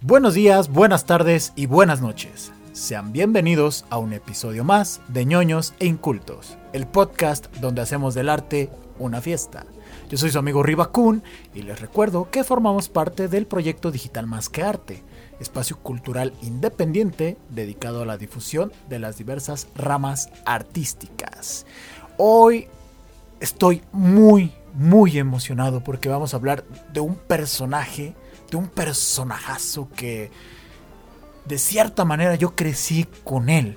Buenos días, buenas tardes y buenas noches. Sean bienvenidos a un episodio más de ñoños e incultos, el podcast donde hacemos del arte una fiesta. Yo soy su amigo Riva y les recuerdo que formamos parte del proyecto Digital Más que Arte, espacio cultural independiente dedicado a la difusión de las diversas ramas artísticas. Hoy estoy muy, muy emocionado porque vamos a hablar de un personaje, de un personajazo que de cierta manera yo crecí con él.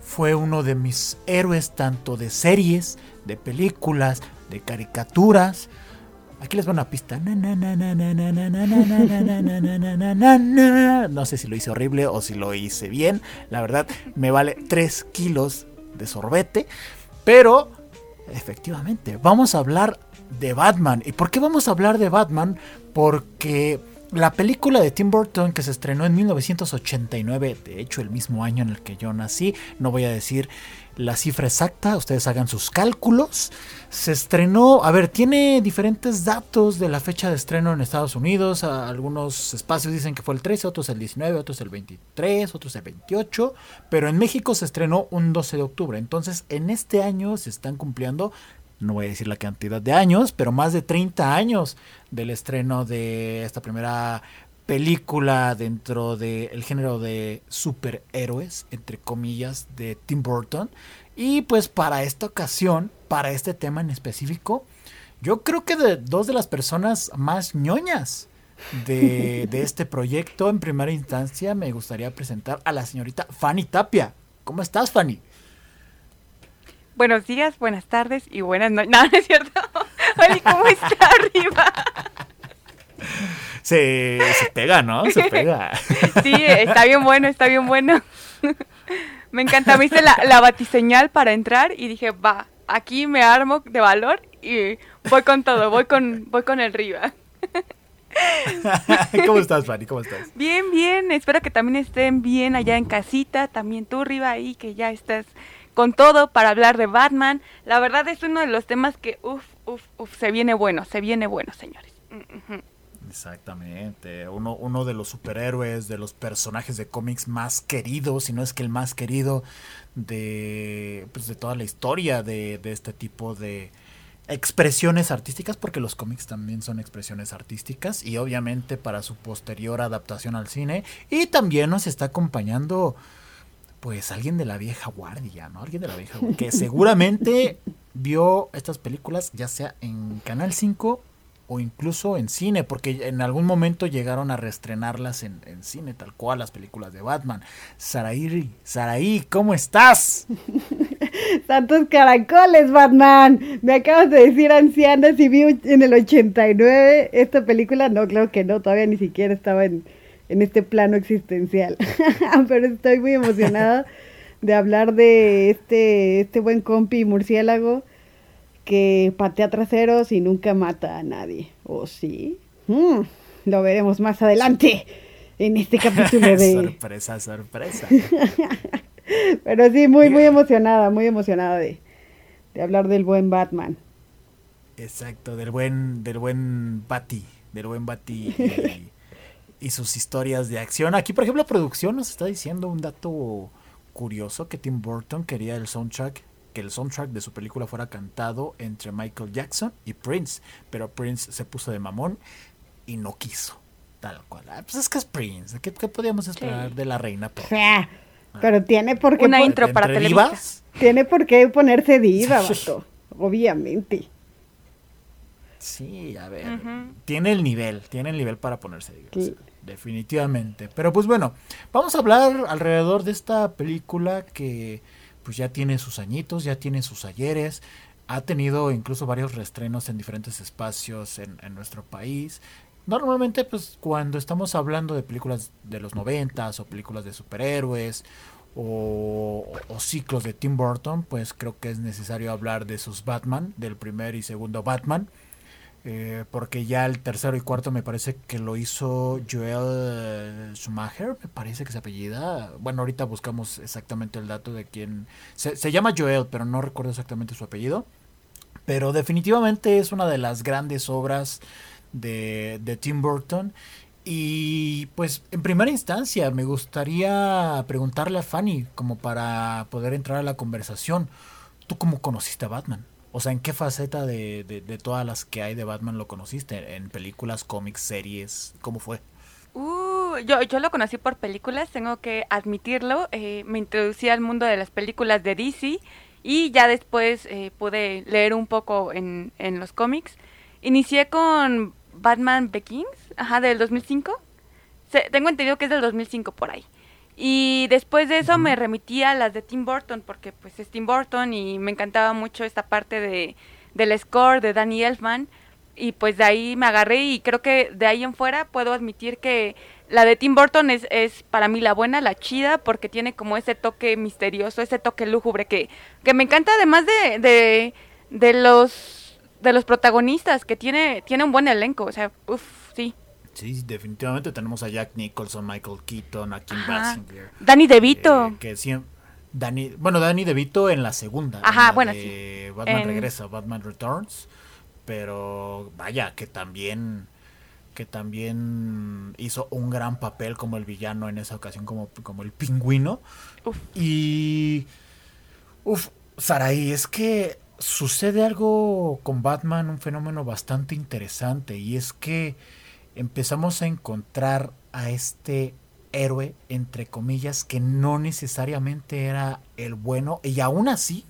Fue uno de mis héroes tanto de series, de películas, de caricaturas. Aquí les va una pista. No sé si lo hice horrible o si lo hice bien. La verdad, me vale 3 kilos de sorbete. Pero, efectivamente, vamos a hablar de Batman. ¿Y por qué vamos a hablar de Batman? Porque la película de Tim Burton que se estrenó en 1989, de hecho el mismo año en el que yo nací, no voy a decir la cifra exacta, ustedes hagan sus cálculos. Se estrenó, a ver, tiene diferentes datos de la fecha de estreno en Estados Unidos. Algunos espacios dicen que fue el 13, otros el 19, otros el 23, otros el 28. Pero en México se estrenó un 12 de octubre. Entonces, en este año se están cumpliendo, no voy a decir la cantidad de años, pero más de 30 años del estreno de esta primera película dentro del género de superhéroes, entre comillas, de Tim Burton. Y pues para esta ocasión, para este tema en específico, yo creo que de dos de las personas más ñoñas de, de este proyecto, en primera instancia, me gustaría presentar a la señorita Fanny Tapia. ¿Cómo estás, Fanny? Buenos días, buenas tardes y buenas noches. No, no es cierto. Fanny, ¿cómo está arriba? Se, pega, ¿no? Se pega. Sí, está bien bueno, está bien bueno. Me encanta, me hice la, la batiseñal para entrar y dije, va, aquí me armo de valor y voy con todo, voy con, voy con el Riva. ¿Cómo estás, Fanny? ¿Cómo estás? Bien, bien. Espero que también estén bien allá en casita. También tú, Riva, ahí, que ya estás con todo para hablar de Batman. La verdad es uno de los temas que, uff, uff, uff, se viene bueno, se viene bueno, señores. Exactamente, uno, uno de los superhéroes, de los personajes de cómics más queridos, si no es que el más querido de, pues, de toda la historia de, de este tipo de expresiones artísticas, porque los cómics también son expresiones artísticas y obviamente para su posterior adaptación al cine. Y también nos está acompañando pues alguien de la vieja guardia, ¿no? Alguien de la vieja guardia, que seguramente vio estas películas ya sea en Canal 5 o incluso en cine, porque en algún momento llegaron a reestrenarlas en, cine, tal cual las películas de Batman. Saraí, Saraí, ¿cómo estás? Santos caracoles, Batman. Me acabas de decir anciana si vi en el 89 esta película. No, claro que no, todavía ni siquiera estaba en, en este plano existencial. Pero estoy muy emocionada de hablar de este, este buen compi murciélago que patea traseros y nunca mata a nadie. ¿O sí? Mm, lo veremos más adelante en este capítulo de... sorpresa, sorpresa. Pero sí, muy, muy emocionada, muy emocionada de, de hablar del buen Batman. Exacto, del buen, del buen Batty, del buen Batty y, sus historias de acción. Aquí, por ejemplo, producción nos está diciendo un dato curioso que Tim Burton quería el soundtrack el soundtrack de su película fuera cantado entre Michael Jackson y Prince, pero Prince se puso de mamón y no quiso. Tal cual. Ah, pues es que es Prince. ¿Qué, podíamos esperar de la reina? Pero, pero tiene por qué. Una intro para televisión. Tiene por qué ponerse diva, Obviamente. Sí, a ver. Tiene el nivel. Tiene el nivel para ponerse definitivamente. Pero pues bueno, vamos a hablar alrededor de esta película que pues ya tiene sus añitos, ya tiene sus ayeres, ha tenido incluso varios restrenos en diferentes espacios en, nuestro país. Normalmente, pues cuando estamos hablando de películas de los noventas o películas de superhéroes o, ciclos de Tim Burton, pues creo que es necesario hablar de sus Batman, del primer y segundo Batman. Eh, porque ya el tercero y cuarto me parece que lo hizo Joel Schumacher, me parece que se apellida. Bueno, ahorita buscamos exactamente el dato de quién. Se, llama Joel, pero no recuerdo exactamente su apellido. Pero definitivamente es una de las grandes obras de, de Tim Burton. Y pues en primera instancia me gustaría preguntarle a Fanny, como para poder entrar a la conversación, ¿tú cómo conociste a Batman? O sea, ¿en qué faceta de, de, todas las que hay de Batman lo conociste? ¿En películas, cómics, series? ¿Cómo fue? Uh, yo, yo lo conocí por películas, tengo que admitirlo. Eh, me introducí al mundo de las películas de DC y ya después eh, pude leer un poco en, en los cómics. Inicié con Batman Begins, ajá, del 2005. tengo entendido que es del 2005 por ahí. Y después de eso me remití a las de Tim Burton, porque pues es Tim Burton y me encantaba mucho esta parte de, del score de Danny Elfman. Y pues de ahí me agarré y creo que de ahí en fuera puedo admitir que la de Tim Burton es, es para mí la buena, la chida, porque tiene como ese toque misterioso, ese toque lúgubre que, que me encanta además de, de, de los de los protagonistas, que tiene, tiene un buen elenco, o sea, uff, sí. Sí, definitivamente tenemos a Jack Nicholson, Michael Keaton, a Kim Basinger. Danny DeVito. Eh, que siempre, Danny, bueno, Danny DeVito en la segunda. Ajá, bueno, sí. Batman regresa, Batman Returns, pero vaya, que también que también hizo un gran papel como el villano en esa ocasión, como, como el pingüino. Uf. Y... Uf, Saraí, es que sucede algo con Batman, un fenómeno bastante interesante, y es que empezamos a encontrar a este héroe, entre comillas, que no necesariamente era el bueno, y aún así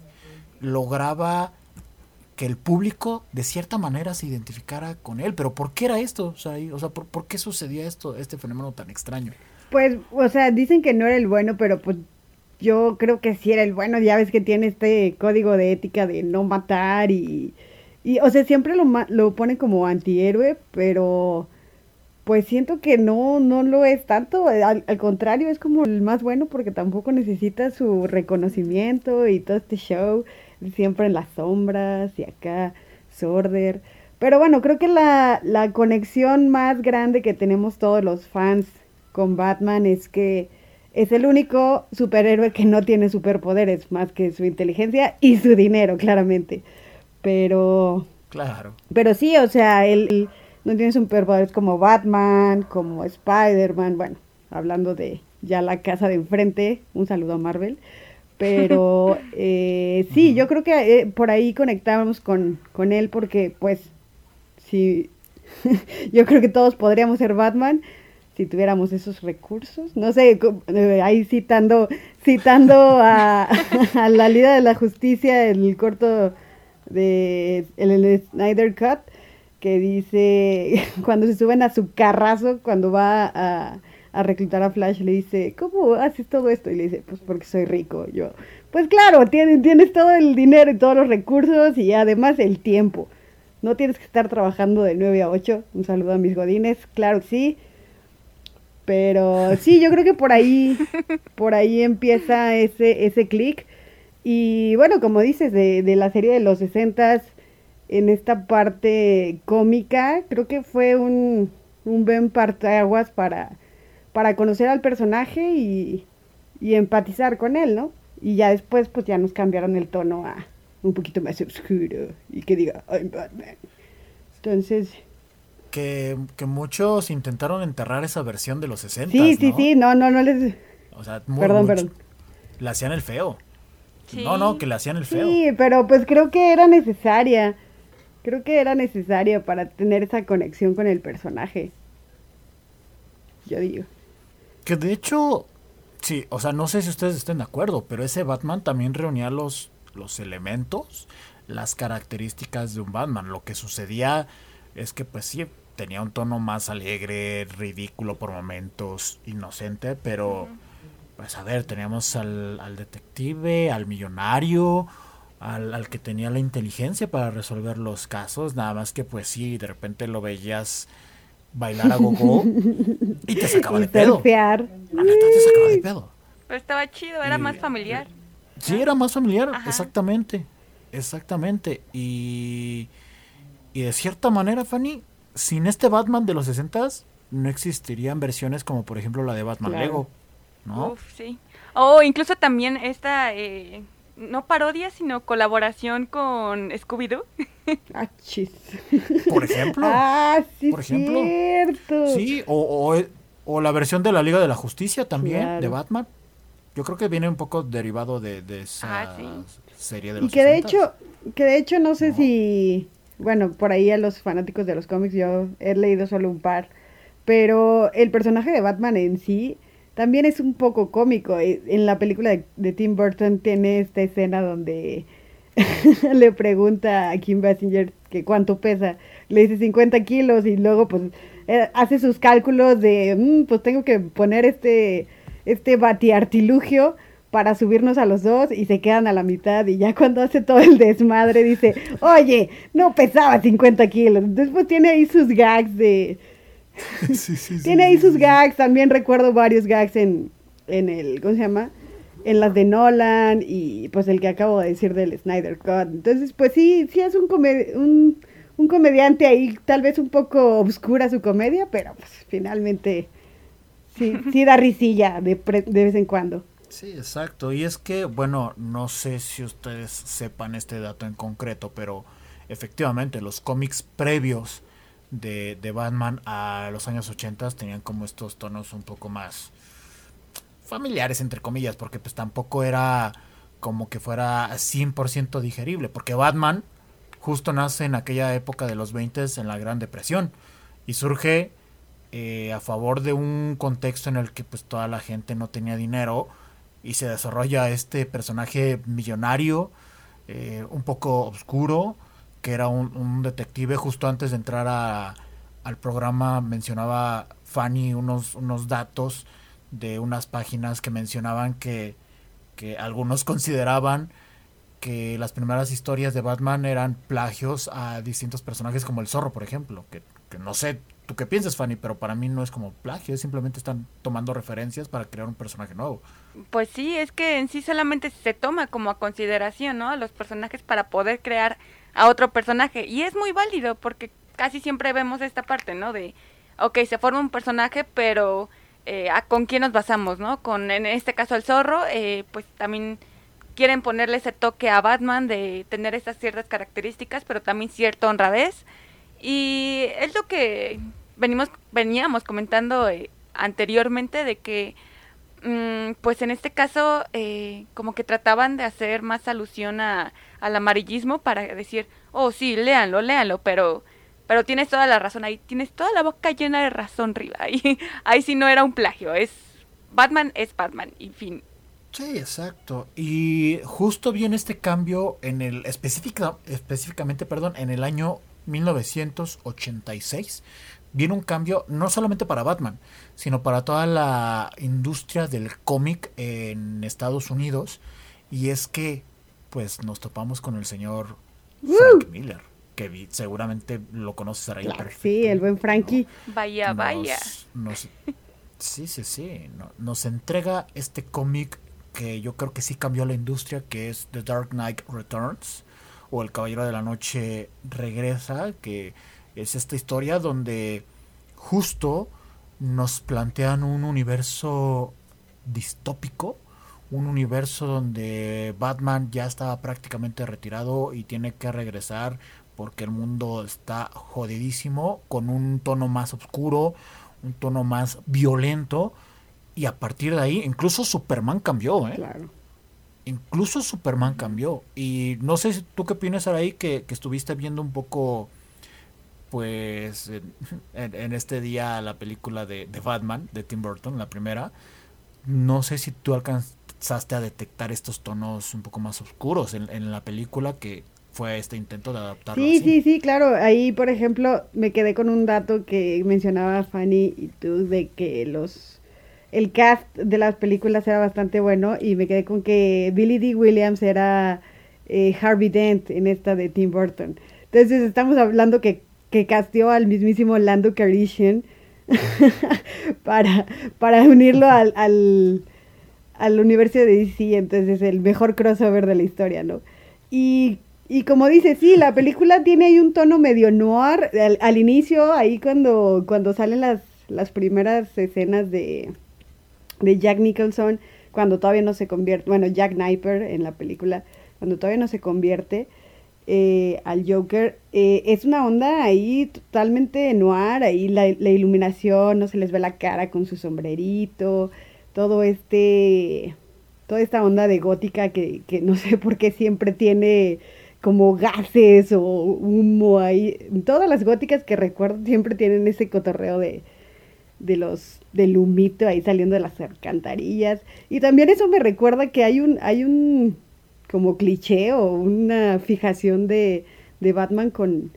lograba que el público de cierta manera se identificara con él. Pero ¿por qué era esto? O sea, o sea ¿por, ¿por, qué sucedía esto, este fenómeno tan extraño? Pues, o sea, dicen que no era el bueno, pero pues yo creo que sí era el bueno, ya ves que tiene este código de ética de no matar y, y o sea, siempre lo, lo pone como antihéroe, pero pues siento que no, no lo es tanto, al, contrario, es como el más bueno porque tampoco necesita su reconocimiento y todo este show, siempre en las sombras y acá, Sorder. Pero bueno, creo que la, la conexión más grande que tenemos todos los fans con Batman es que es el único superhéroe que no tiene superpoderes más que su inteligencia y su dinero, claramente. Pero. Claro. Pero sí, o sea, él, no tiene superpoderes como Batman, como Spider-Man. Bueno, hablando de ya la casa de enfrente, un saludo a Marvel. Pero eh, sí, yo creo que eh, por ahí conectábamos con, con él porque, pues, sí, yo creo que todos podríamos ser Batman si tuviéramos esos recursos. No sé, eh, ahí citando, citando a, la Liga de la Justicia, el corto de el, Snyder Cut, que dice, cuando se suben a su carrazo, cuando va a, a reclutar a Flash, le dice, ¿cómo haces todo esto? Y le dice, pues porque soy rico. Yo, pues claro, tienes, tienes todo el dinero y todos los recursos y además el tiempo. No tienes que estar trabajando de 9 a 8. Un saludo a mis godines. Claro que sí. Pero sí, yo creo que por ahí, por ahí empieza ese, ese clic. Y bueno, como dices, de, de la serie de los 60 en esta parte cómica, creo que fue un, un buen parteaguas para, para conocer al personaje y, y empatizar con él, ¿no? Y ya después, pues ya nos cambiaron el tono a un poquito más oscuro y que diga, I'm Batman. Entonces, que, muchos intentaron enterrar esa versión de los 60. Sí, sí, sí, no, no, no les... O sea, perdón, perdón. Le hacían el feo. No, no, que le hacían el feo. Sí, pero pues creo que era necesaria. Creo que era necesaria para tener esa conexión con el personaje. Yo digo. Que de hecho, sí, o sea, no sé si ustedes estén de acuerdo, pero ese Batman también reunía los, los elementos, las características de un Batman. Lo que sucedía es que pues sí, tenía un tono más alegre, ridículo por momentos, inocente, pero pues a ver, teníamos al, al detective, al millonario, al, al, que tenía la inteligencia para resolver los casos, nada más que pues sí, de repente lo veías bailar a gogo y te sacaba de pedo. La neta te sacaba de pedo. Pero estaba chido, era más familiar. Sí, era más familiar, exactamente. Exactamente. Y y de cierta manera, Fanny, sin este Batman de los 60 no existirían versiones como por ejemplo la de Batman Lego, ¿no? Uf, sí. O incluso también esta, eh, no parodia, sino colaboración con Scooby-Doo. Ah, chis. Por ejemplo. Ah, sí, Por ejemplo. cierto. Sí, o, o, o la versión de la Liga de la Justicia también, Claro. de Batman. Yo creo que viene un poco derivado de, de esa Ah, sí. serie de Y los que de 60s. hecho, que de hecho no sé No. si, bueno, por ahí a los fanáticos de los cómics yo he leído solo un par, pero el personaje de Batman en sí también es un poco cómico. Eh, En la película de, Tim Burton tiene esta escena donde le pregunta a Kim Basinger que cuánto pesa, le dice 50 kilos y luego pues eh, hace sus cálculos de, "Mm, pues tengo que poner este, este batiartilugio para subirnos a los dos y se quedan a la mitad y ya cuando hace todo el desmadre dice, oye, no pesaba 50 kilos. Después tiene ahí sus gags de... Sí, sí, sí, tiene ahí sus gags, también recuerdo varios gags en, en el, ¿cómo se llama? En las de Nolan y pues el que acabo de decir del Snyder Cut. Entonces, pues sí, sí es un, un, un comediante ahí, tal vez un poco obscura su comedia, pero pues finalmente sí, sí da risilla de, pre- de vez en cuando. Sí, exacto. Y es que, bueno, no sé si ustedes sepan este dato en concreto, pero efectivamente los cómics previos de, de Batman a los años 80 tenían como estos tonos un poco más familiares, entre comillas, porque pues tampoco era como que fuera 100% digerible, porque Batman justo nace en aquella época de los 20 en la Gran Depresión y surge eh, a favor de un contexto en el que pues toda la gente no tenía dinero y se desarrolla este personaje millonario, eh, un poco oscuro, que era un, detective. Justo antes de entrar a- al programa mencionaba Fanny unos, unos datos de unas páginas que mencionaban que, que algunos consideraban que las primeras historias de Batman eran plagios a distintos personajes como el zorro, por ejemplo, que, que no sé tú qué piensas, Fanny, pero para mí no es como plagio, simplemente están tomando referencias para crear un personaje nuevo. Pues sí, es que en sí solamente se toma como a consideración, ¿no? A los personajes para poder crear a otro personaje. Y es muy válido porque casi siempre vemos esta parte, ¿no? De, ok, se forma un personaje, pero eh, ¿a ¿con quién nos basamos, no? Con, en este caso, el zorro, eh, pues también quieren ponerle ese toque a Batman de tener estas ciertas características, pero también cierta honradez. Y es lo que venimos, veníamos comentando eh, anteriormente de que Mm, pues en este caso, eh, como que trataban de hacer más alusión a, al amarillismo para decir, oh sí, léanlo, léanlo, pero, pero tienes toda la razón ahí, tienes toda la boca llena de razón, Riva. Ahí, ahí sí no era un plagio, es Batman es Batman, y fin. Sí, exacto. Y justo viene este cambio en el específica, específicamente, perdón, en el año 1986. Viene un cambio no solamente para Batman, sino para toda la industria del cómic en Estados Unidos. Y es que, pues, nos topamos con el señor Frank Miller, que vi- seguramente lo conoces ahí. Claro, sí, el buen Frankie. Vaya, vaya. nos- sí, sí, sí. no- nos entrega este cómic que yo creo que sí cambió la industria, que es The Dark Knight Returns, o El Caballero de la Noche Regresa, que es esta historia donde justo nos plantean un universo distópico, un universo donde Batman ya estaba prácticamente retirado y tiene que regresar porque el mundo está jodidísimo, con un tono más oscuro, un tono más violento, y a partir de ahí incluso Superman cambió, ¿eh? Claro. Incluso Superman cambió. Y no sé si tú qué opinas ahí que, que estuviste viendo un poco, pues, en, este día la película de, de Batman, de Tim Burton, la primera. No sé si tú alcanzaste a detectar estos tonos un poco más oscuros en, en la película que fue este intento de adaptarlo. Sí, así. sí, sí, claro. Ahí, por ejemplo, me quedé con un dato que mencionaba Fanny y tú de que los el cast de las películas era bastante bueno y me quedé con que Billy D. Williams era eh, Harvey Dent en esta de Tim Burton. Entonces estamos hablando que, que casteó al mismísimo Lando Calrissian para, para unirlo al, al, al universo de DC, entonces el mejor crossover de la historia, ¿no? Y, y como dice, sí, la película tiene ahí un tono medio noir al, inicio, ahí cuando, cuando salen las, las primeras escenas de, de Jack Nicholson cuando todavía no se convierte, bueno, Jack Kniper en la película, cuando todavía no se convierte eh, al Joker, eh, es una onda ahí totalmente noir, ahí la, iluminación, no se les ve la cara con su sombrerito, todo este, toda esta onda de gótica que, que no sé por qué siempre tiene como gases o humo ahí. Todas las góticas que recuerdo siempre tienen ese cotorreo de, de los del humito ahí saliendo de las alcantarillas. Y también eso me recuerda que hay un, hay un como cliché o una fijación de, de Batman con,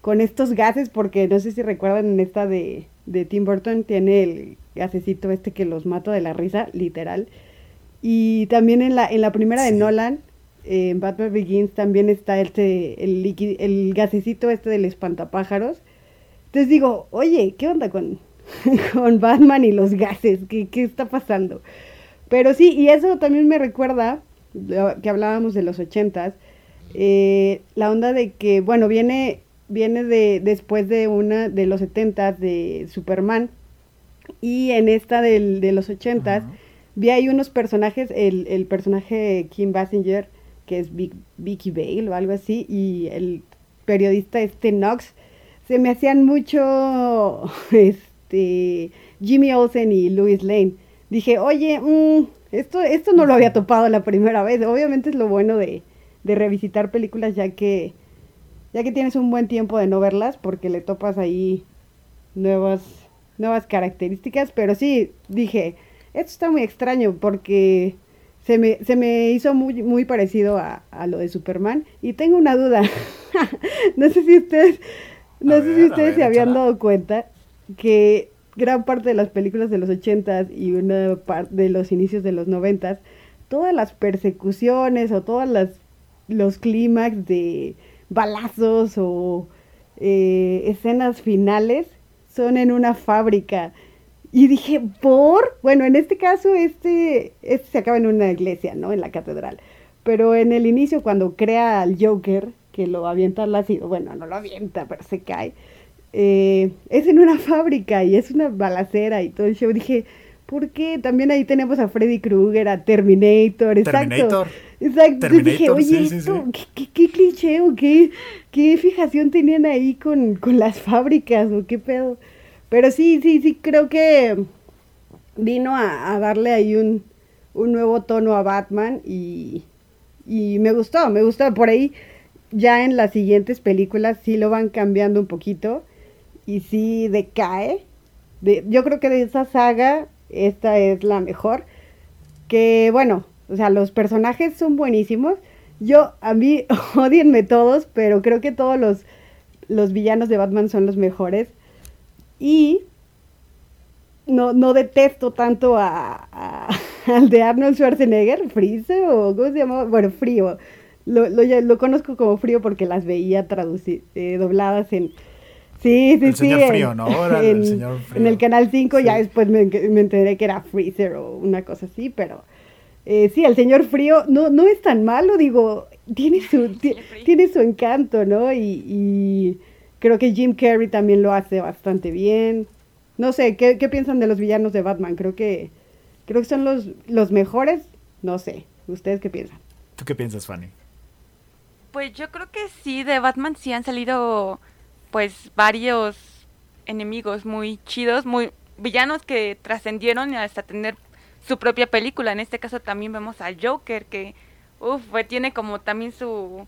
con estos gases, porque no sé si recuerdan en esta de, de Tim Burton, tiene el gasecito este que los mata de la risa, literal. Y también en la, en la primera de Nolan, en Batman Begins también está este, el, el gasecito este del espantapájaros. Entonces digo, oye, ¿qué onda con, con Batman y los gases? ¿Qué, ¿Qué está pasando? Pero sí, y eso también me recuerda, que hablábamos de los ochentas, eh, la onda de que, bueno, viene, viene de, después de una de los setentas de Superman, y en esta del, de los ochentas, vi ahí unos personajes, el, el personaje Kim Basinger, que es Vicky Bale o algo así, y el periodista este Knox, se me hacían mucho este Jimmy Olsen y Louis Lane. Dije, oye, mmm, esto, esto no lo había topado la primera vez. Obviamente es lo bueno de, de revisitar películas ya que, ya que tienes un buen tiempo de no verlas, porque le topas ahí nuevas, nuevas características. Pero sí, dije, esto está muy extraño porque se me, se me hizo muy, muy parecido a, a lo de Superman. Y tengo una duda. no sé si ustedes, no sé si ustedes se habían dado cuenta que gran parte de las películas de los ochentas y una parte de los inicios de los noventas, todas las persecuciones o todas las los clímax de balazos o eh, escenas finales son en una fábrica y dije, ¿por? Bueno, en este caso, este, este se acaba en una iglesia, ¿no? En la catedral. Pero en el inicio, cuando crea al Joker, que lo avienta al ácido, bueno, no lo avienta, pero se cae, eh, es en una fábrica y es una balacera y todo el show. Dije, ¿por qué? También ahí tenemos a Freddy Krueger, a Terminator, exacto. Terminator. Exacto. dije, oye, esto, ¿qué, qué, cliché o qué, qué fijación tenían ahí con, con las fábricas o qué pedo? Pero sí, sí, sí, creo que vino a, darle ahí un, un, nuevo tono a Batman y, y me gustó, me gustó. Por ahí ya en las siguientes películas sí lo van cambiando un poquito y sí decae. De, yo creo que de esa saga esta es la mejor. Que bueno, o sea, los personajes son buenísimos. Yo, a mí, odienme todos, pero creo que todos los, los villanos de Batman son los mejores. Y no, no detesto tanto a, al de Arnold Schwarzenegger, Freeze o ¿cómo se llama? Bueno, Frío. Lo, lo, lo conozco como Frío porque las veía traducidas, eh, dobladas en... Sí, sí, el sí. Señor frío, ¿no? En, el, señor frío. en el Canal 5 sí. ya después me, me, enteré que era Freezer o una cosa así, pero... Eh, sí, el Señor Frío no, no es tan malo, digo, tiene su, tiene su encanto, ¿no? Y, y Creo que Jim Carrey también lo hace bastante bien. No sé, ¿qué, qué piensan de los villanos de Batman? Creo que, creo que son los, los mejores. No sé, ¿ustedes qué piensan? ¿Tú qué piensas, Fanny? Pues yo creo que sí, de Batman sí han salido pues varios enemigos muy chidos, muy villanos que trascendieron hasta tener su propia película. En este caso también vemos al Joker que uf, tiene como también su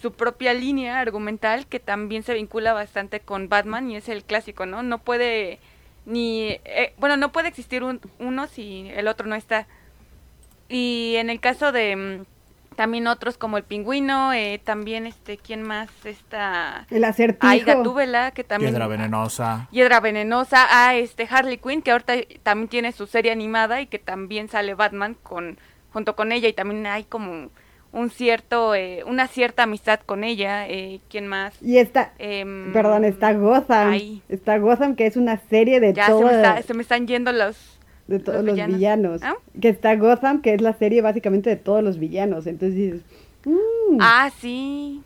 su propia línea argumental que también se vincula bastante con Batman y es el clásico, ¿no? No puede ni, eh, bueno, no puede existir un, uno si el otro no está. Y en el caso de mm, también otros como el pingüino, eh, también este, ¿quién más? Está... El acertijo. Hay Gatúbela, que también... Hiedra venenosa. Hiedra venenosa. Ah, este Harley Quinn, que ahorita también tiene su serie animada y que también sale Batman con junto con ella y también hay como un cierto, eh, una cierta amistad con ella. Eh, ¿Quién más? Y está, eh, perdón, está Gotham. Ahí. Está Gotham, que es una serie de ya se, me está, se me están yendo los... de todos los villanos. ¿Ah? Que está Gotham, que es la serie básicamente de todos los villanos. Entonces dices, mm, Ah, sí.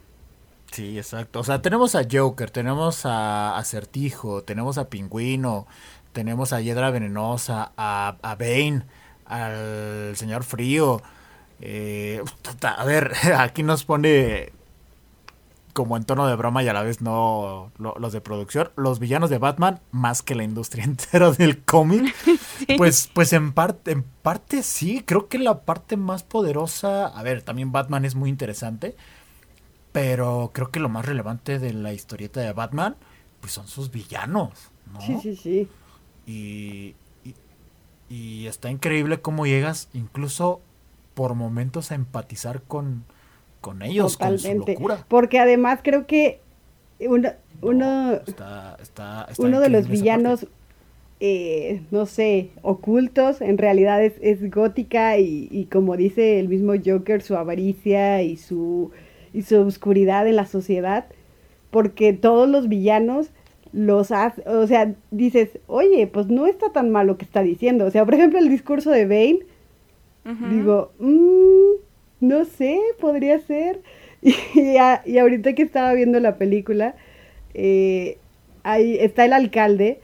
Sí, exacto. O sea, tenemos a Joker, tenemos a Acertijo, tenemos a Pingüino, tenemos a Hiedra Venenosa, a, a Bane, al señor Frío. Eh, a ver, aquí nos pone como en tono de broma y a la vez no los de producción, los villanos de Batman, más que la industria entera del cómic, pues, pues en parte, en parte sí, creo que la parte más poderosa, a ver, también Batman es muy interesante, pero creo que lo más relevante de la historieta de Batman, pues son sus villanos, ¿no? Sí, sí, sí. Y, y, y está increíble cómo llegas incluso por momentos a empatizar con, con ellos, con su locura. Porque además creo que uno, uno, uno de los villanos, eh, no sé, ocultos, en realidad es, gótica y, como dice el mismo Joker, su avaricia y su, y su oscuridad en la sociedad, porque todos los villanos los hace, o sea, dices, oye, pues no está tan mal lo que está diciendo. O sea, por ejemplo, el discurso de Bane, digo, mmm, no sé, podría ser. Y, ahorita que estaba viendo la película, eh, ahí está el alcalde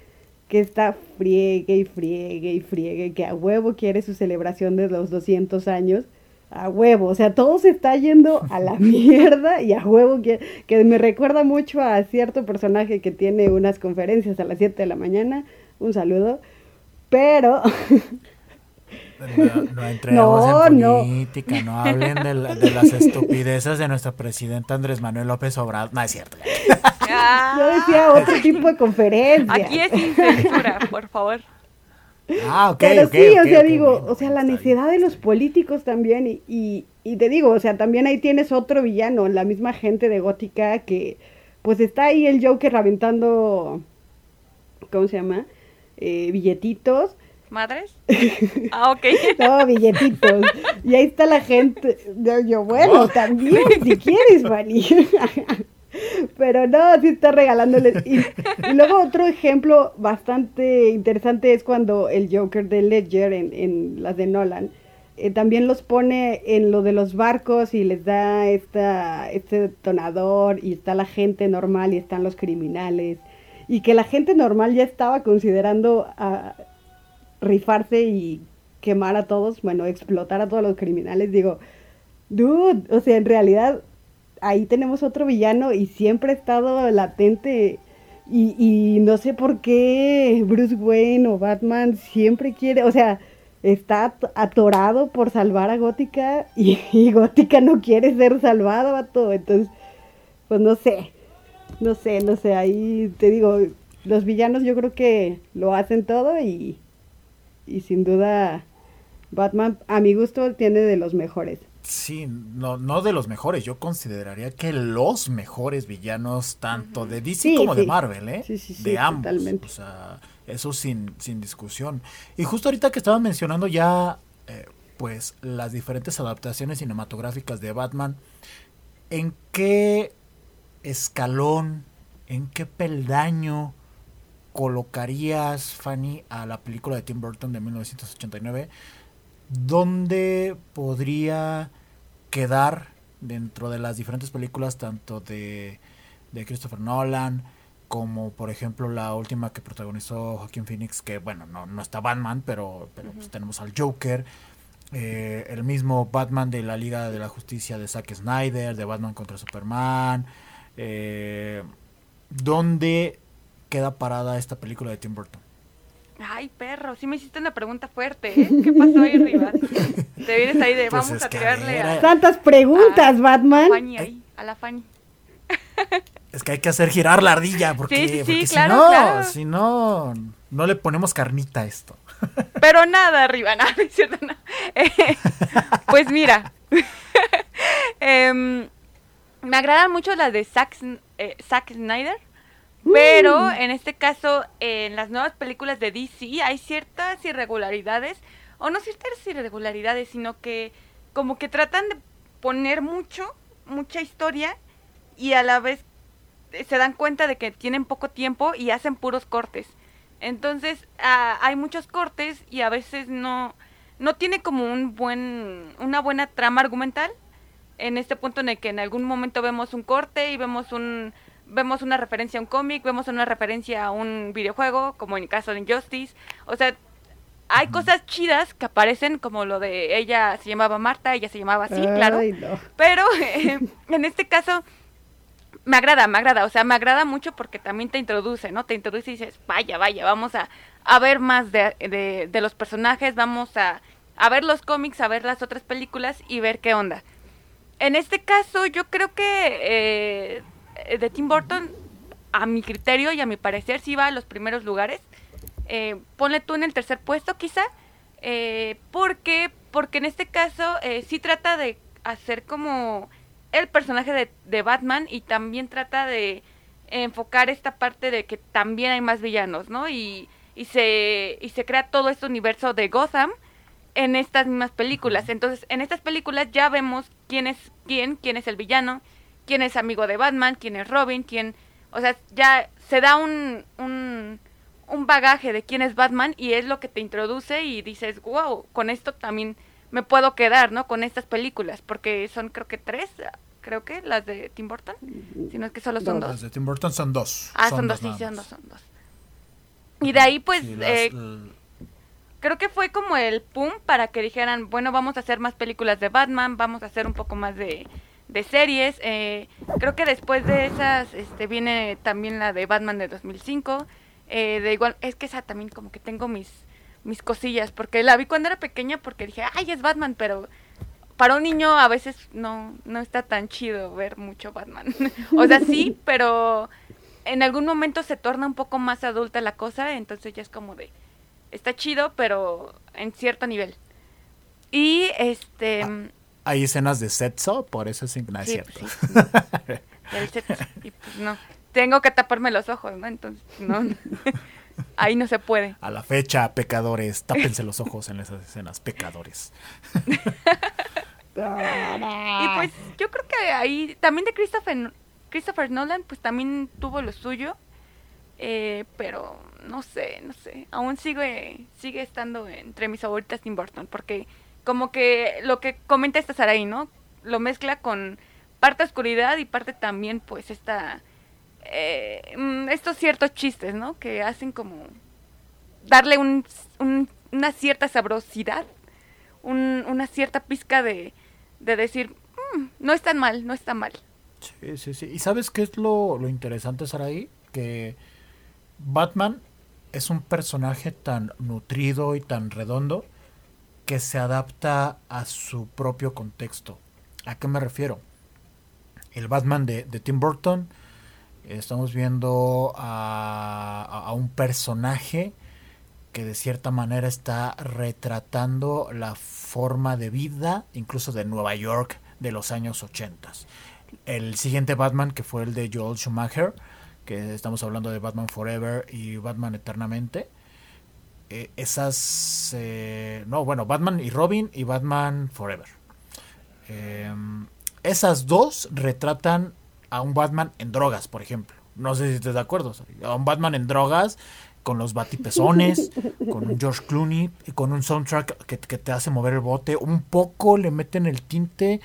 que está friegue y friegue y friegue, que a huevo quiere su celebración de los 200 años. A huevo, o sea, todo se está yendo a la mierda y a huevo que, que me recuerda mucho a cierto personaje que tiene unas conferencias a las 7 de la mañana. Un saludo. Pero No, no entremos en política, no, hablen de, las estupideces de nuestro presidente Andrés Manuel López Obrador. No, es cierto. Yo decía otro tipo de conferencia. Aquí es sin censura, por favor. Ah, ok. Pero sí, o sea, digo, o sea, la necesidad de los políticos también, y, y, y, te digo, o sea, también ahí tienes otro villano, la misma gente de Gótica que, pues está ahí el Joker aventando, ¿cómo se llama? Eh, billetitos ¿Madres? Ah, ok. no, billetitos. Y ahí está la gente. Yo, bueno, también, si quieres, Fanny. Pero no, sí está regalándole. Y, luego otro ejemplo bastante interesante es cuando el Joker de Ledger en, en las de Nolan eh, también los pone en lo de los barcos y les da esta, este detonador y está la gente normal y están los criminales. Y que la gente normal ya estaba considerando a, rifarse y quemar a todos, bueno, explotar a todos los criminales, digo, dude, o sea, en realidad ahí tenemos otro villano y siempre ha estado latente y, y no sé por qué Bruce Wayne o Batman siempre quiere, o sea, está atorado por salvar a Gótica y, Gótica no quiere ser salvada, vato, entonces, pues no sé, no sé, no sé, ahí te digo, los villanos yo creo que lo hacen todo y y sin duda Batman a mi gusto tiene de los mejores. Sí, no, no de los mejores, yo consideraría que los mejores villanos tanto de DC como de Marvel, ¿eh? Sí, sí, de ambos. O sea, eso sin, sin discusión. Y justo ahorita que estaba mencionando ya, eh, pues, las diferentes adaptaciones cinematográficas de Batman, ¿en qué escalón, en qué peldaño colocarías, Fanny, a la película de Tim Burton de 1989? ¿Dónde podría quedar dentro de las diferentes películas, tanto de, Christopher Nolan, como por ejemplo la última que protagonizó Joaquín Phoenix, que bueno, no, no está Batman, pero, pero pues tenemos al Joker, eh, el mismo Batman de la Liga de la Justicia de Zack Snyder, de Batman contra Superman, eh, donde queda parada esta película de Tim Burton? Ay, perro, sí me hiciste una pregunta fuerte, ¿eh? ¿Qué pasó ahí arriba? Te vienes ahí de, pues vamos a tirarle a... Tantas preguntas, Batman. A la Fanny ahí, a la Fanny. Es que hay que hacer girar la ardilla, porque, sí, si no, si no, no le ponemos carnita a esto. Pero nada arriba, nada, es cierto, pues mira, em, me agradan mucho las de Zack, eh, Zack Snyder. Pero mm. en este caso, en las nuevas películas de DC hay ciertas irregularidades, o no ciertas irregularidades, sino que como que tratan de poner mucho, mucha historia y a la vez se dan cuenta de que tienen poco tiempo y hacen puros cortes. Entonces hay muchos cortes y a veces no, no tiene como un buen, una buena trama argumental. En este punto en el que en algún momento vemos un corte y vemos un vemos una referencia a un cómic, vemos una referencia a un videojuego, como en el caso de Injustice. O sea, hay cosas chidas que aparecen, como lo de ella se llamaba Marta, ella se llamaba así, claro. No. Pero eh, en este caso me agrada, me agrada, o sea, me agrada mucho porque también te introduce, ¿no? Te introduce y dices, vaya, vaya, vamos a, a ver más de, de, de los personajes, vamos a, a ver los cómics, a ver las otras películas y ver qué onda. En este caso, yo creo que eh, de Tim Burton, a mi criterio y a mi parecer, sí va a los primeros lugares. Eh, ponle tú en el tercer puesto, quizá. Eh, porque, porque en este caso eh, sí trata de hacer como el personaje de, de Batman y también trata de enfocar esta parte de que también hay más villanos, ¿no? Y, y, se, y se crea todo este universo de Gotham en estas mismas películas. Entonces, en estas películas ya vemos quién es quién, quién es el villano, quién es amigo de Batman, quién es Robin, quién... O sea, ya se da un, un, un bagaje de quién es Batman y es lo que te introduce y dices, wow, con esto también me puedo quedar, ¿no? Con estas películas, porque son creo que tres, creo que las de Tim Burton, si no es que solo son Las dos. de Tim Burton son dos. Ah, son, dos, sí, nada son dos, son dos. Y de ahí pues Sí, las- eh, l- creo que fue como el pum para que dijeran, bueno, vamos a hacer más películas de Batman, vamos a hacer un poco más de, de series. eh, creo que después de esas este, viene también la de Batman de 2005. eh, de igual, es que esa también como que tengo mis, mis cosillas, porque la vi cuando era pequeña porque dije, ay, es Batman, pero para un niño a veces no, no está tan chido ver mucho Batman. o sea, sí, pero en algún momento se torna un poco más adulta la cosa, entonces ya es como de, está chido, pero en cierto nivel. Y este... Hay escenas de sexo, por eso es, no es sí, cierto. pues, sí. El sexo, y pues no. Tengo que taparme los ojos, ¿no? Entonces, no. Ahí no se puede. A la fecha, pecadores, tápense los ojos en esas escenas, pecadores. Y pues yo creo que ahí también de Christopher, Christopher Nolan, pues también tuvo lo suyo. Eh, pero no sé, no sé. Aún sigue, sigue estando entre mis favoritas Tim Burton. Porque como que lo que comenta esta Saraí, ¿no? Lo mezcla con parte oscuridad y parte también pues esta... eh, mm, estos ciertos chistes, ¿no? Que hacen como darle un, un- una cierta sabrosidad, un- una cierta pizca de, de decir, "Mm, no es tan mal, no es tan mal. Sí, sí, sí. ¿Y sabes qué es lo, interesante, Saraí? Que Batman es un personaje tan nutrido y tan redondo que se adapta a su propio contexto. ¿A qué me refiero? El Batman de, Tim Burton, estamos viendo a, a- a un personaje que de cierta manera está retratando la forma de vida, incluso de Nueva York de los años 80. El siguiente Batman, que fue el de Joel Schumacher, que estamos hablando de Batman Forever y Batman Eternamente, eh, esas... eh, no, bueno, Batman y Robin y Batman Forever. Eh, esas dos retratan a un Batman en drogas, por ejemplo. No sé si estás de acuerdo. A un Batman en drogas, con los batipezones, con un George Clooney, y con un soundtrack que, que te hace mover el bote. Un poco le meten el tinte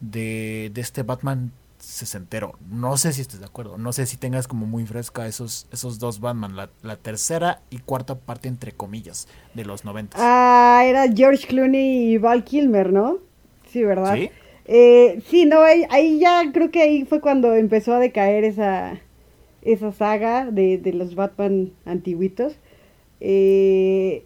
de, de este Batman sesentero. No sé si estés de acuerdo. No sé si tengas como muy fresca esos, esos dos Batman. La, la tercera y cuarta parte, entre comillas, de los noventas. Ah, era George Clooney y Val Kilmer, ¿no? Sí, ¿verdad? ¿Sí? Eh, sí, no, ahí, ahí ya creo que ahí fue cuando empezó a decaer esa, esa saga de, de los Batman antiguitos. Eh,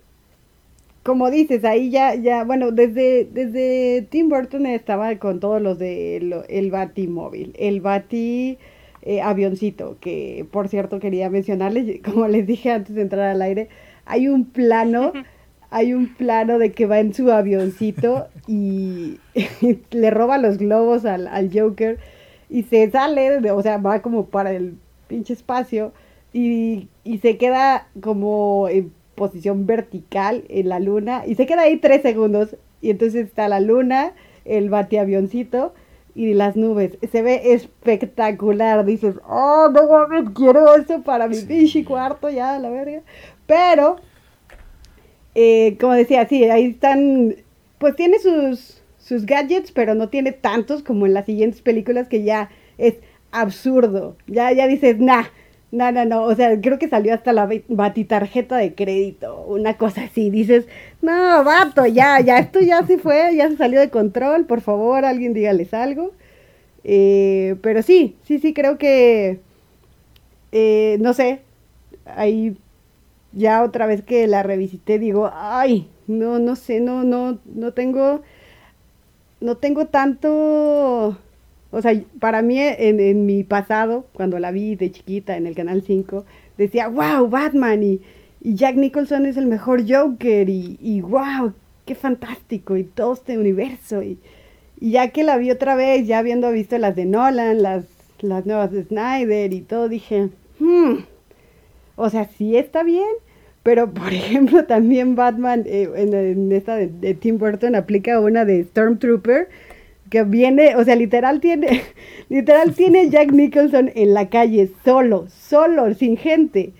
como dices, ahí ya, ya, bueno, desde, desde Tim Burton estaba con todos los de lo- el Batimóvil, el Bati eh, avioncito, que por cierto quería mencionarles, como les dije antes de entrar al aire, hay un plano, hay un plano de que va en su avioncito y le roba los globos al, al Joker y se sale, o sea, va como para el pinche espacio y, y se queda como en posición vertical en la luna y se queda ahí tres segundos y entonces está la luna, el bateavioncito y las nubes. Se ve espectacular, dices, oh, no mames, quiero eso para mi pinche cuarto, ya, la verga. Pero, eh, como decía, sí, ahí están, pues tiene sus, sus gadgets, pero no tiene tantos como en las siguientes películas que ya es absurdo. Ya, ya dices, nah, No, no, no, o sea, creo que salió hasta la batitarjeta de crédito, una cosa así. Dices, no, vato, ya, ya, esto ya se fue, ya se salió de control, por favor, alguien dígales algo. Eh, pero sí, sí, sí, creo que, eh, no sé, ahí ya otra vez que la revisité digo, ay, no, no sé, no, no, no tengo, no tengo tanto o sea, para mí en, mi pasado, cuando la vi de chiquita en el Canal 5, decía, wow, Batman y, Jack Nicholson es el mejor Joker y, wow, qué fantástico y todo este universo. Y, ya que la vi otra vez, ya habiendo visto las de Nolan, las, nuevas de Snyder y todo, dije, hmm, o sea, sí está bien, pero por ejemplo también Batman eh, en, esta de Tim Burton aplica una de Stormtrooper que viene, o sea, literal tiene, literal tiene Jack Nicholson en la calle, solo, solo, sin gente.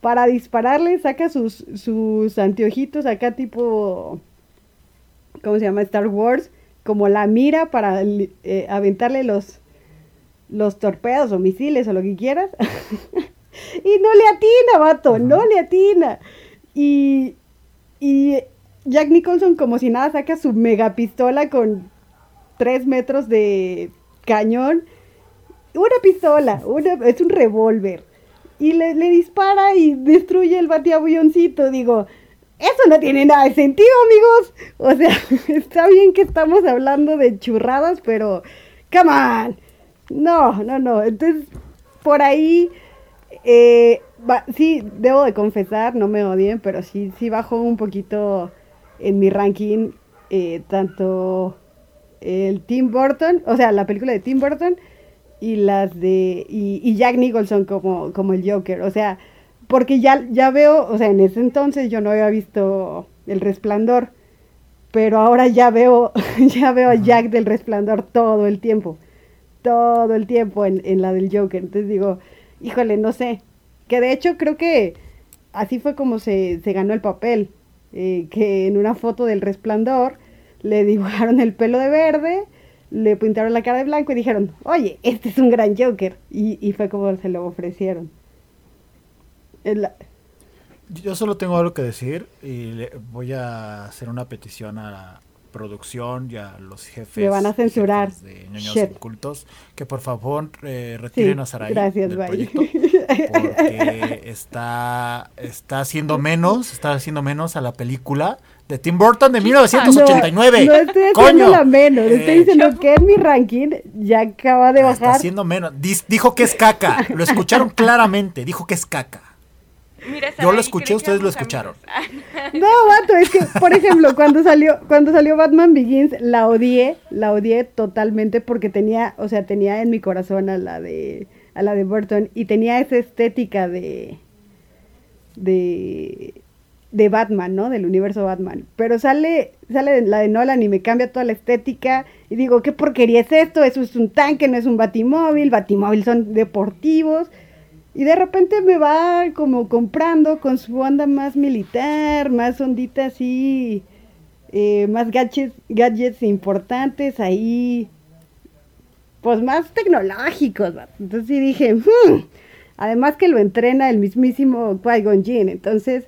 Para dispararle, saca sus, sus anteojitos acá tipo, ¿cómo se llama? Star Wars, como la mira para eh, aventarle los, los torpedos o misiles o lo que quieras. y no le atina, vato, no le atina. Y, y Jack Nicholson como si nada saca su megapistola con tres metros de cañón, una pistola, es un revólver. Y le, dispara y destruye el batiavioncito. Digo, eso no tiene nada de sentido, amigos. O sea, está bien que estamos hablando de churradas, pero, come on. No, no, no. Entonces, por ahí, eh, sí, debo de confesar, no me odien, pero sí, sí bajó un poquito en mi ranking, eh, tanto el Tim Burton, o sea, la película de Tim Burton y las de y, Jack Nicholson como, como el Joker, o sea, porque ya, ya veo, o sea, en ese entonces yo no había visto El Resplandor, pero ahora ya veo, ya veo a Jack del Resplandor todo el tiempo, todo el tiempo en, en la del Joker, entonces digo, híjole, no sé, que de hecho creo que así fue como se, se ganó el papel, eh, que en una foto del Resplandor, le dibujaron el pelo de verde, le pintaron la cara de blanco y dijeron, oye, este es un gran Joker. Y, fue como se lo ofrecieron. Yo solo tengo algo que decir y le voy a hacer una petición a la producción y a los jefes. Van a censurar. De ñoños ocultos que por favor eh, retiren a Sarai gracias, del proyecto porque está está haciendo menos, está haciendo menos a la película de Tim Burton de 1989. No, estoy haciendo la menos, estoy eh, diciendo que en mi ranking ya acaba de bajar. Está haciendo menos. dijo que es caca, lo escucharon claramente, dijo que es caca. Yo lo escuché, ustedes lo escucharon. No, vato, es que, por ejemplo, cuando salió, cuando salió Batman Begins, la odié, la odié totalmente porque tenía, o sea, tenía en mi corazón a la de, a la de Burton y tenía esa estética de, de, de Batman, ¿no? Del universo Batman. Pero sale, sale la de Nolan y me cambia toda la estética. Y digo, ¿qué porquería es esto? Eso es un tanque, no es un batimóvil. Batimóvil son deportivos. Y de repente me va como comprando con su onda más militar, más ondita así, eh, más gadgets, gadgets importantes ahí, pues más tecnológicos. Entonces sí dije, hmm". además que lo entrena el mismísimo Qui-Gon. Entonces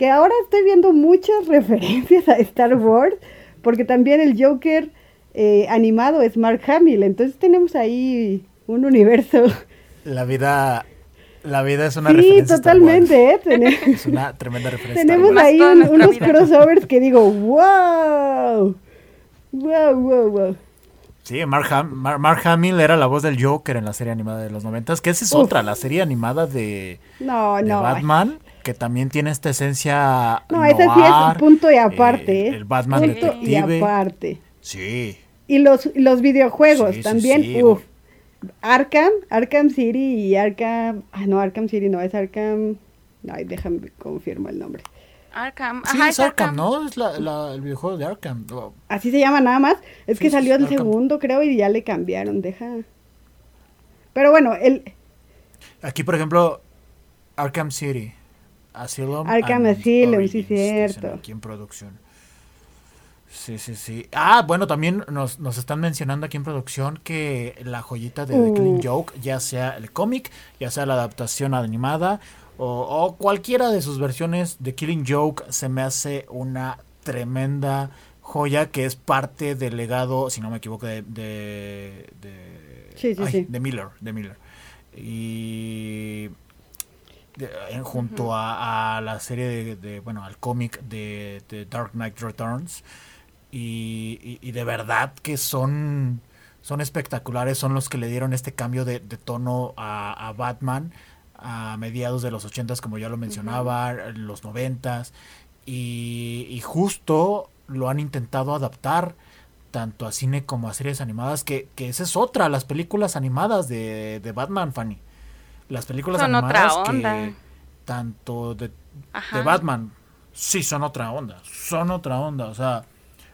que ahora estoy viendo muchas referencias a Star Wars, porque también el Joker eh, animado es Mark Hamill, entonces tenemos ahí un universo. La vida la vida es una sí, totalmente, ¿eh? es una tremenda referencia. Tenemos ahí unos crossovers que digo, wow, wow, wow, wow. Sí, Mark, Hamill era la voz del Joker en la serie animada de los noventas, que esa es otra, la serie animada de, no, no. Batman que también tiene esta esencia. No, ese sí es punto y aparte. Eh, el Batman punto y aparte. Sí. Y los, los videojuegos también, Uf. Arkham, Arkham City y Arkham. Ah, no, Arkham City no, es Arkham. Ay, déjame confirmar el nombre. Arkham. Sí, es Arkham, ¿no? Es la, el videojuego de Arkham. Oh. Así se llama nada más. Es que salió el segundo, creo, y ya le cambiaron. Deja. Pero bueno, el. Aquí, por ejemplo, Arkham City. Asylum. Arkham Asylum, sí, cierto. Aquí en producción. Sí, sí, sí. Ah, bueno, también nos, nos están mencionando aquí en producción que la joyita de The Killing Uh. Joke, ya sea el cómic, ya sea la adaptación animada o, o cualquiera de sus versiones de Killing Joke, se me hace una tremenda joya que es parte del legado, si no me equivoco, de... de, de- Sí, sí, ay, sí. de Miller, de Miller. Y en- junto a, a la serie de, de- bueno, al cómic de, de Dark Knight Returns. Y, y- y de verdad que son, son espectaculares, son los que le dieron este cambio de, de tono a, a Batman a mediados de los 80s, como ya lo mencionaba, en los 90s. Y, y justo lo han intentado adaptar tanto a cine como a series animadas, que, que esa es otra, las películas animadas de, de Batman, Fanny. Las películas Son otra animadas onda. que tanto de, Batman, sí son otra onda, son otra onda, o sea,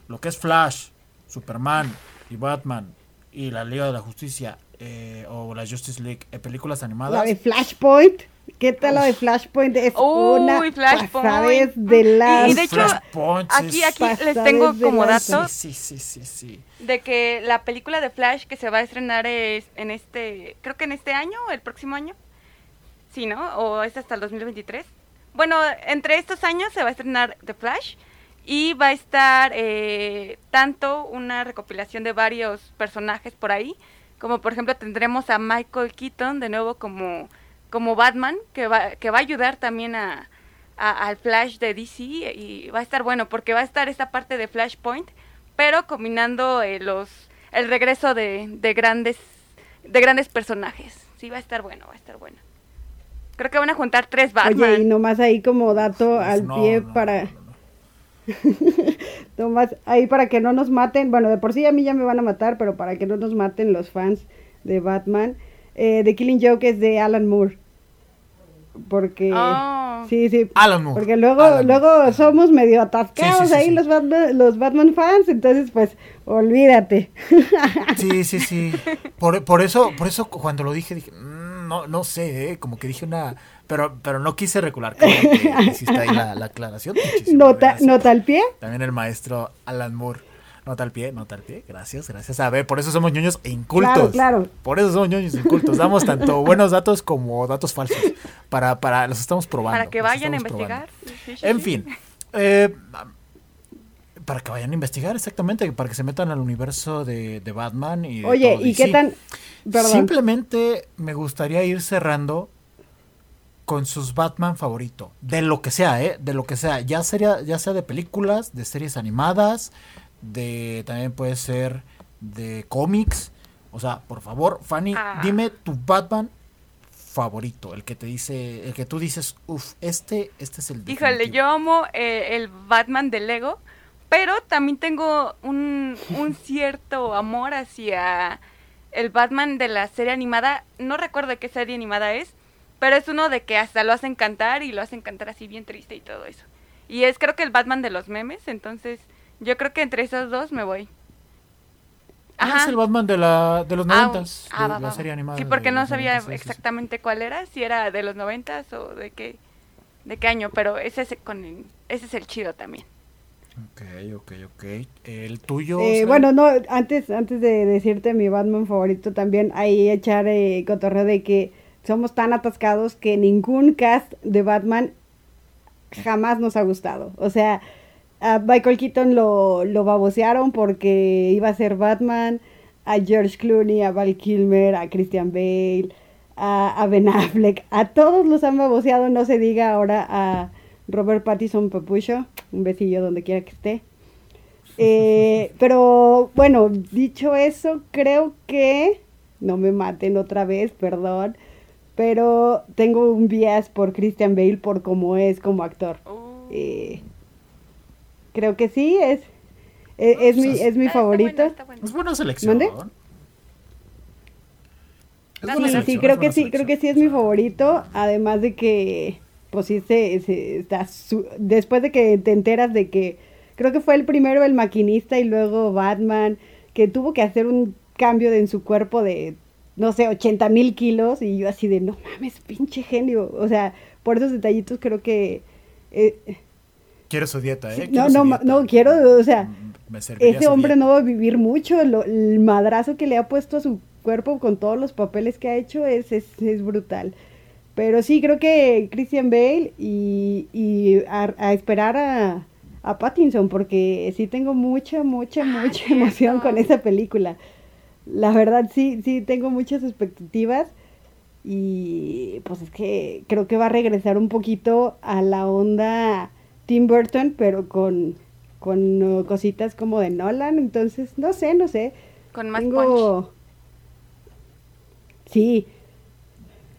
lo que es Flash, Superman y Batman y la Liga de la Justicia eh, o la Justice League, eh, películas animadas. La de Flashpoint. ¿Qué tal la de Flashpoint? Es Uy, una Flashpoint. de la... Y de hecho, Flashpoint Aquí, aquí les tengo como sí, sí, sí, sí. de que la película de Flash que se va a estrenar es en este, creo que en este año o el próximo año. Sí, ¿no? O es hasta el 2023. Bueno, entre estos años se va a estrenar The Flash y va a estar eh, tanto una recopilación de varios personajes por ahí, como por ejemplo tendremos a Michael Keaton de nuevo como, como Batman, que va, que va a ayudar también a, al Flash de DC y va a estar bueno porque va a estar esta parte de Flashpoint, pero combinando eh, los el regreso de, de grandes de grandes personajes. Sí, va a estar bueno, va a estar bueno. Creo que van a juntar tres Batman. Oye, y nomás ahí como dato al No, pie no, para... no, no, no. Nomás ahí para que no nos maten, bueno, de por sí a mí ya me van a matar, pero para que no nos maten los fans de Batman, eh, The Killing Joke es de Alan Moore. Porque... Oh. Sí, sí. Alan Moore. Porque luego, Alan Moore. luego somos medio atascados Sí, sí, sí, ahí sí. Los, Batman, los Batman fans, entonces pues olvídate. Sí, sí, sí. Por, por eso, por eso cuando lo dije, dije, "Mm, no, no sé, ¿eh? como que dije una, pero, pero no quise recular. Hiciste ahí la, la aclaración. Nota, nota al pie. También el maestro Alan Moore. Nota al pie, nota al pie. Gracias, gracias. A ver, por eso somos ñoños e incultos. Claro, claro. Por eso somos ñoños e incultos. Damos tanto buenos datos como datos falsos. Para, para, los estamos probando. para que vayan a investigar. probando. Sí, sí, En sí. fin. eh, para que vayan a investigar, exactamente. Para que se metan al universo de, de Batman y de Oye, todo ¿y qué tan...? Perdón. Simplemente me gustaría ir cerrando con sus Batman favorito. De lo que sea, ¿eh? De lo que sea. Ya, sería, ya sea de películas, de series animadas, de también puede ser de cómics. O sea, por favor, Fanny, Ah. dime tu Batman favorito. El que te dice, el que tú dices, uff, este, este es el Híjole, definitivo". yo amo eh, el Batman de Lego, pero también tengo un, un cierto amor hacia el Batman de la serie animada. No recuerdo qué serie animada es, pero es uno de que hasta lo hacen cantar y lo hacen cantar así bien triste y todo eso. Y es creo que el Batman de los memes, entonces yo creo que entre esos dos me voy. Ah, es el Batman de, la, de los Ah, noventas, ah, de la serie animada. Sí, porque no sabía 90s, sí, sí, sí. exactamente cuál era, si era de los noventas o de qué, de qué año, pero ese es, con el- ese es el chido también. Ok, ok, ok. El tuyo. Eh, bueno, no, antes, antes de decirte mi Batman favorito también, ahí echar eh, cotorreo de que somos tan atascados que ningún cast de Batman jamás nos ha gustado. O sea, a Michael Keaton lo, lo babosearon porque iba a ser Batman, a George Clooney, a Val Kilmer, a Christian Bale, a, a Ben Affleck, a todos los han baboseado, no se diga ahora a Robert Pattinson Papucho, un besillo donde quiera que esté. Eh, pero bueno, dicho eso, creo que no me maten otra vez, perdón, pero tengo un bias por Christian Bale por cómo es como actor. Uh, Eh, creo que sí, es, es, es mi, es mi está favorito. bueno, está bueno. Es buena selección. ¿Mande? Es Sí, Sí, selección, sí, es creo que sí, creo que sí es mi favorito, además de que, pues sí, se, se- está su- después de que te enteras de que, creo que fue el primero el maquinista y luego Batman, que tuvo que hacer un cambio de- en su cuerpo de, no sé, 80 mil kilos, y yo así de, no mames, pinche genio, o sea, por esos detallitos creo que... eh, Quiero su dieta, ¿eh? Quiero no, no, dieta. no, quiero, o sea, me serviría. Ese hombre no va a vivir mucho. Lo, el madrazo que le ha puesto a su cuerpo con todos los papeles que ha hecho es, es, es brutal. Pero sí, creo que Christian Bale y, y a, a, esperar a, a, Pattinson, porque sí tengo mucha, mucha, mucha emoción con esa película. La verdad, sí, sí, tengo muchas expectativas. Y pues es que creo que va a regresar un poquito a la onda Tim Burton, pero con, con uh, cositas como de Nolan. Entonces, no sé, no sé. Con más tengo... punch. Sí,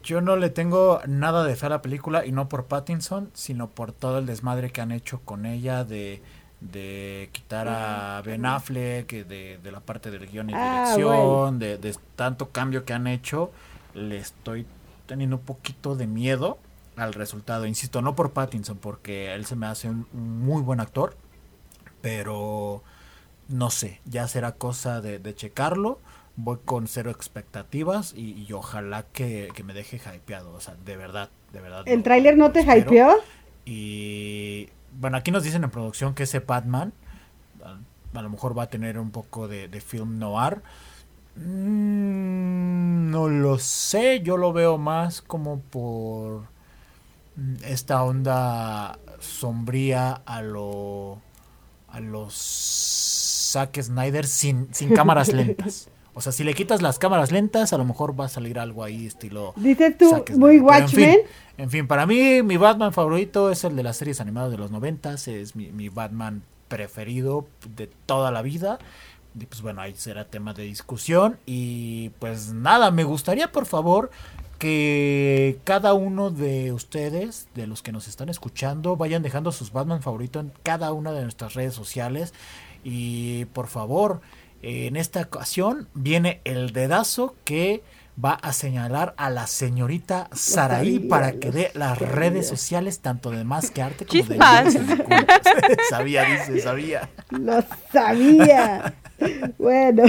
yo no le tengo nada de fe a la película y no por Pattinson, sino por todo el desmadre que han hecho con ella de, de quitar a Ben Affleck, de, de la parte del guion y Ah, dirección, bueno. de, de tanto cambio que han hecho, le estoy teniendo un poquito de miedo al resultado. Insisto, no por Pattinson, porque él se me hace un muy buen actor, pero no sé, ya será cosa de, de checarlo voy con cero expectativas y, y ojalá que, que, me deje hypeado, o sea, de verdad, de verdad. ¿El tráiler no te hypeó? Y bueno, aquí nos dicen en producción que ese Batman a, a lo mejor va a tener un poco de, de film noir. Mm, no lo sé, yo lo veo más como por esta onda sombría a lo a los Zack Snyder sin, sin cámaras lentas. O sea, si le quitas las cámaras lentas, a lo mejor va a salir algo ahí estilo. Dices tú, muy Watchmen. En fin, en fin, para mí, mi Batman favorito es el de las series animadas de los noventas. Es mi, mi, Batman preferido de toda la vida. Y pues bueno, ahí será tema de discusión. Y pues nada, me gustaría por favor que cada uno de ustedes, de los que nos están escuchando, vayan dejando sus Batman favoritos en cada una de nuestras redes sociales. Y por favor, en esta ocasión viene el dedazo que va a señalar a la señorita Saraí para que dé las redes sociales tanto de más que arte como Chispas. de sabía, dice, sabía. Lo sabía. bueno,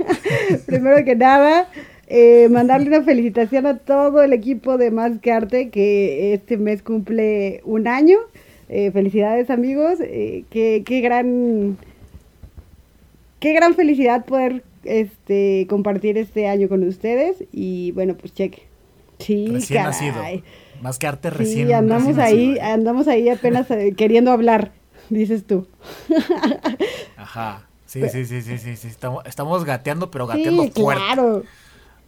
primero que nada, eh, mandarle una felicitación a todo el equipo de Más que Arte que este mes cumple un año. Eh, felicidades amigos, eh, qué, qué gran qué gran felicidad poder este compartir este año con ustedes y bueno pues cheque. Sí recién caray. nacido. Más que arte recién sí andamos recién ahí nacido, andamos ahí apenas eh, queriendo hablar dices tú. Ajá. Sí sí sí sí sí, sí. Estamos, estamos gateando pero gateando sí, fuerte. claro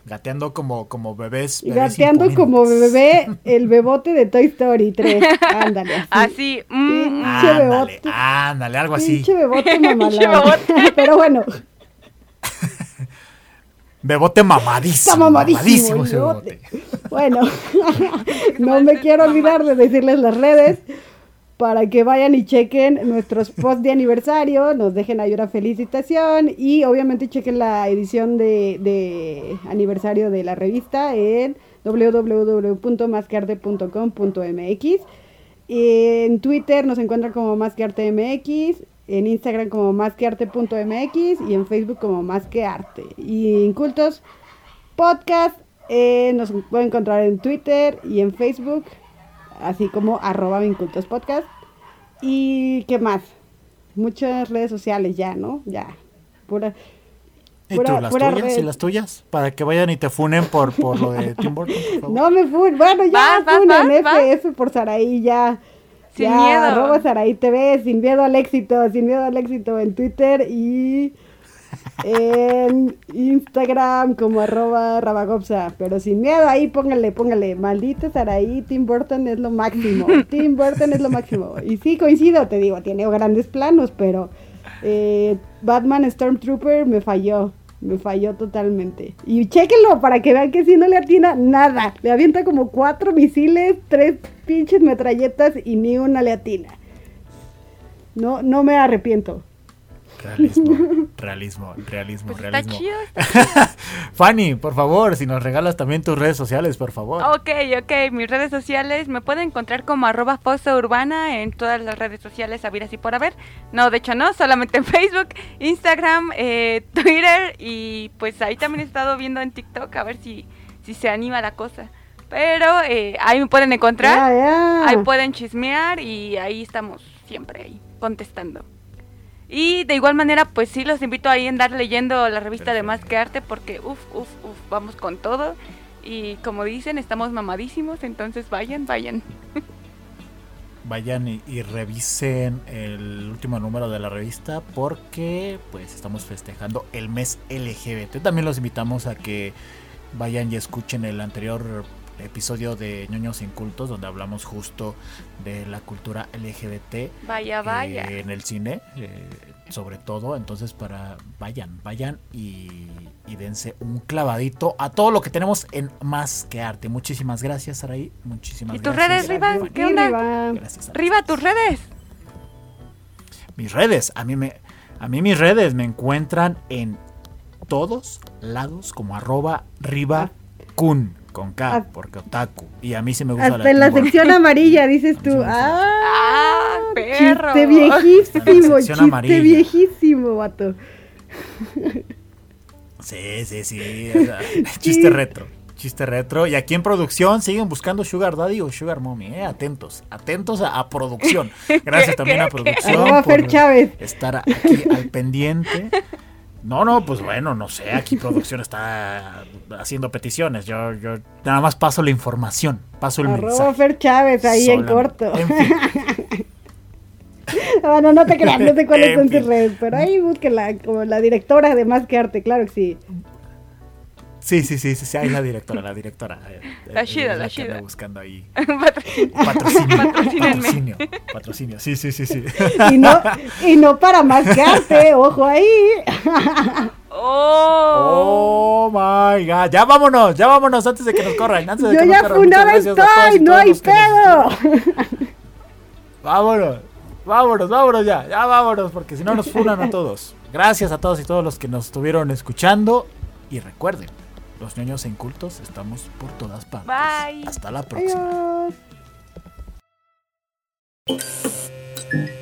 gateando como como bebés, bebés gateando como bebé el bebote de Toy Story 3 ándale así, así mm, ándale, bebote, ándale algo así. Pinche bebote mamalón. pero bueno. Bebote mamadísimo. Está mamadísimo. mamadísimo ese bebote. Bueno, no me quiero olvidar de decirles las redes para que vayan y chequen nuestros posts de aniversario, nos dejen ahí una felicitación y obviamente chequen la edición de, aniversario de la revista en www.masquearte.com.mx. En Twitter nos encuentran como masqueartemx en Instagram como másquearte.mx y en Facebook como más que arte. Y Incultos Podcast eh, nos pueden encontrar en Twitter y en Facebook, así como arroba Incultos Podcast. ¿Y qué más? Muchas redes sociales ya, ¿no? Ya. Pura. ¿Y pura, tú, las tuyas? Red. ¿Y las tuyas? Para que vayan y te funen por, por lo de Tim Burton, por favor. No me funen. Bueno, ya vas, funen F por Saraí, ya. Sin ya, miedo. Arroba Saraí TV, sin miedo al éxito, sin miedo al éxito en Twitter y en Instagram como arroba rabagopsa. Pero sin miedo ahí, póngale, póngale. Maldita Saraí, Tim Burton es lo máximo. Tim Burton es lo máximo. Y sí, coincido, te digo, tiene grandes planos, pero eh, Batman Stormtrooper me falló. Me falló totalmente. Y chéquenlo para que vean que si no le atina nada. Le avienta como cuatro misiles, tres pinches metralletas y ni una le atina. No, no me arrepiento. Realismo, realismo, realismo, pues realismo. Está chido, está chido. Fanny, por favor, si nos regalas también tus redes sociales, por favor. Ok, ok, mis redes sociales me pueden encontrar como arroba fosa urbana en todas las redes sociales, a ver así por haber. No, de hecho no, solamente en Facebook, Instagram, eh, Twitter y pues ahí también he estado viendo en TikTok a ver si, si se anima la cosa. Pero eh, ahí me pueden encontrar, Ya, ya. ahí pueden chismear y ahí estamos siempre ahí contestando. Y de igual manera, pues sí, los invito ahí a andar leyendo la revista de Más que Arte porque, uff, uff, uff, vamos con todo. Y como dicen, estamos mamadísimos, entonces vayan, vayan. Vayan y, y revisen el último número de la revista porque pues estamos festejando el mes LGBT. También los invitamos a que vayan y escuchen el anterior episodio de ñoños incultos donde hablamos justo de la cultura LGBT Vaya, vaya. eh, en el cine eh, sobre todo entonces para vayan vayan y, y dense un clavadito a todo lo que tenemos en más que arte muchísimas gracias Saraí muchísimas ¿Y tus gracias redes, Riva? ¿Qué onda? Riva. gracias. Riva, tus redes. mis redes a mí me a mí mis redes me encuentran en todos lados como arroba riva kun con K Ah. porque otaku y a mí sí me gusta Hasta en la sección amarilla dices tú. ¡Ah! ¡Ah, perro! Chiste la viejísimo, sección chiste amarilla. viejísimo, vato. Sí, sí, sí. o sea, chiste retro. Chiste retro. Y aquí en producción siguen buscando Sugar Daddy o Sugar Mommy. ¿eh? Atentos. Atentos a, a producción. Gracias ¿Qué, también qué, a qué? producción. Por Chávez. estar aquí al pendiente. No, no, pues bueno, no sé. Aquí producción está haciendo peticiones. Yo, yo nada más paso la información. Paso el Arroba mensaje. Fer Chávez ahí en corto. En fin, Bueno, no te creas, no sé cuáles En son tus fin. redes, pero ahí búsquela como la directora de Más que Arte, claro que sí. Sí, sí, sí, sí, sí, ahí la directora, la directora. eh, La eh, la que chida. anda buscando ahí Patrocinio. patrocinio. Patrocinio. Sí, sí, sí, sí. Y no, y no para Más que Arte, ojo ahí. ¡Oh! Oh my god. Ya vámonos, ya vámonos antes de que nos corran. Antes de Yo que nos ya corran. a todos estoy, no hay nos- pedo. Vámonos, vámonos, vámonos ya, ya vámonos, porque si no nos funan a todos. Gracias a todos y todos los que nos estuvieron escuchando. Y recuerden, los ñoños incultos estamos por todas partes. Bye. Hasta la próxima. Adiós.